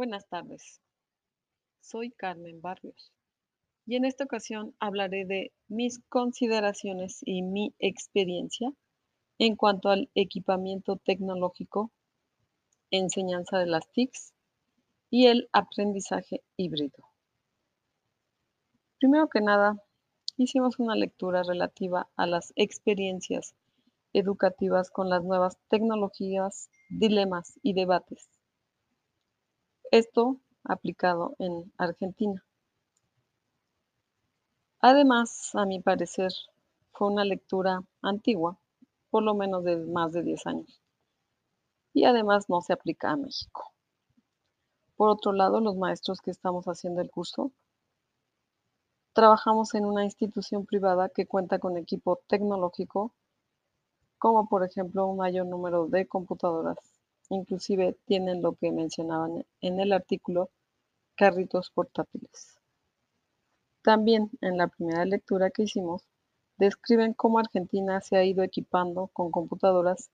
Buenas tardes, soy Carmen Barrios y en esta ocasión hablaré de mis consideraciones y mi experiencia en cuanto al equipamiento tecnológico, enseñanza de las TICs y el aprendizaje híbrido. Primero que nada, hicimos una lectura relativa a las experiencias educativas con las nuevas tecnologías, dilemas y debates. Esto aplicado en Argentina. Además, a mi parecer, fue una lectura antigua, por lo menos de más de 10 años. Y además no se aplica a México. Por otro lado, los maestros que estamos haciendo el curso, trabajamos en una institución privada que cuenta con equipo tecnológico, como por ejemplo un mayor número de computadoras. Inclusive tienen lo que mencionaban en el artículo, carritos portátiles. También en la primera lectura que hicimos, describen cómo Argentina se ha ido equipando con computadoras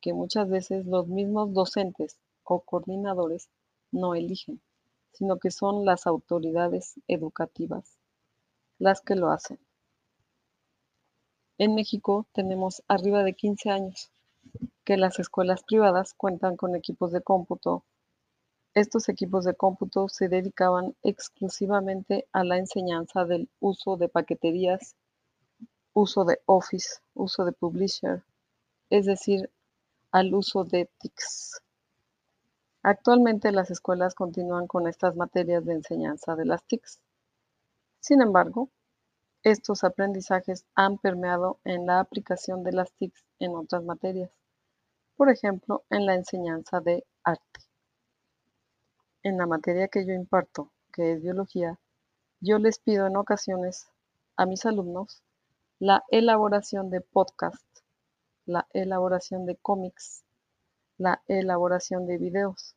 que muchas veces los mismos docentes o coordinadores no eligen, sino que son las autoridades educativas las que lo hacen. En México tenemos arriba de 15 años que las escuelas privadas cuentan con equipos de cómputo. Estos equipos de cómputo se dedicaban exclusivamente a la enseñanza del uso de paqueterías, uso de Office, uso de Publisher, es decir, al uso de TICS. Actualmente las escuelas continúan con estas materias de enseñanza de las TICs. Sin embargo, estos aprendizajes han permeado en la aplicación de las TICs en otras materias, por ejemplo, en la enseñanza de arte. En la materia que yo imparto, que es biología, yo les pido en ocasiones a mis alumnos la elaboración de podcasts, la elaboración de cómics, la elaboración de videos,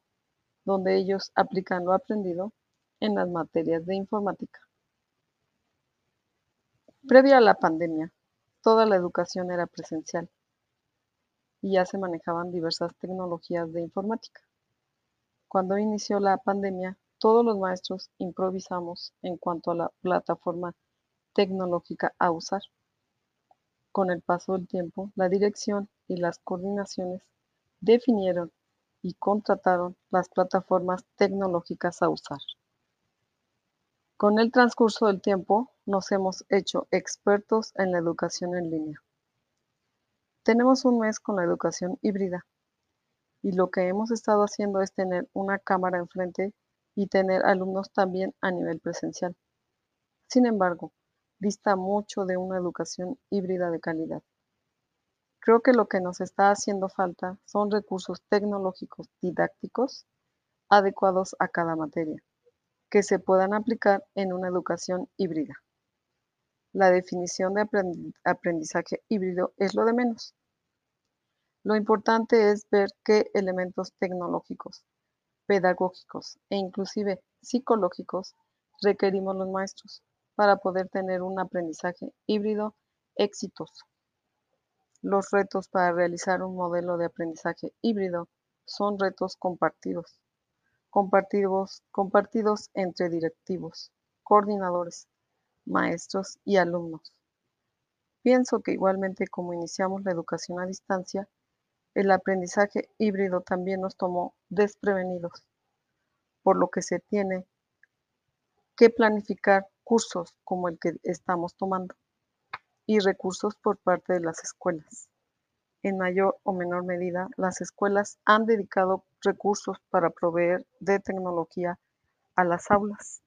donde ellos aplican lo aprendido en las materias de informática. Previa a la pandemia, toda la educación era presencial y ya se manejaban diversas tecnologías de informática. Cuando inició la pandemia, todos los maestros improvisamos en cuanto a la plataforma tecnológica a usar. Con el paso del tiempo, la dirección y las coordinaciones definieron y contrataron las plataformas tecnológicas a usar. Con el transcurso del tiempo, nos hemos hecho expertos en la educación en línea. Tenemos un mes con la educación híbrida y lo que hemos estado haciendo es tener una cámara enfrente y tener alumnos también a nivel presencial. Sin embargo, dista mucho de una educación híbrida de calidad. Creo que lo que nos está haciendo falta son recursos tecnológicos didácticos adecuados a cada materia que se puedan aplicar en una educación híbrida. La definición de aprendizaje híbrido es lo de menos. Lo importante es ver qué elementos tecnológicos, pedagógicos e inclusive psicológicos requerimos los maestros para poder tener un aprendizaje híbrido exitoso. Los retos para realizar un modelo de aprendizaje híbrido son retos compartidos compartidos, entre directivos, coordinadores, maestros y alumnos. Pienso que igualmente como iniciamos la educación a distancia, el aprendizaje híbrido también nos tomó desprevenidos, por lo que se tiene que planificar cursos como el que estamos tomando y recursos por parte de las escuelas. En mayor o menor medida, las escuelas han dedicado recursos para proveer de tecnología a las aulas.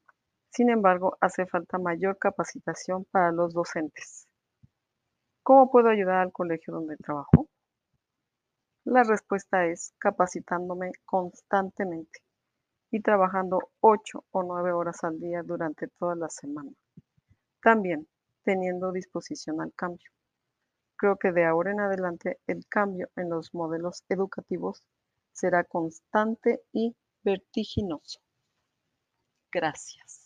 Sin embargo, hace falta mayor capacitación para los docentes. ¿Cómo puedo ayudar al colegio donde trabajo? La respuesta es capacitándome constantemente y trabajando 8 o 9 horas al día durante toda la semana. También teniendo disposición al cambio. Creo que de ahora en adelante el cambio en los modelos educativos será constante y vertiginoso. Gracias.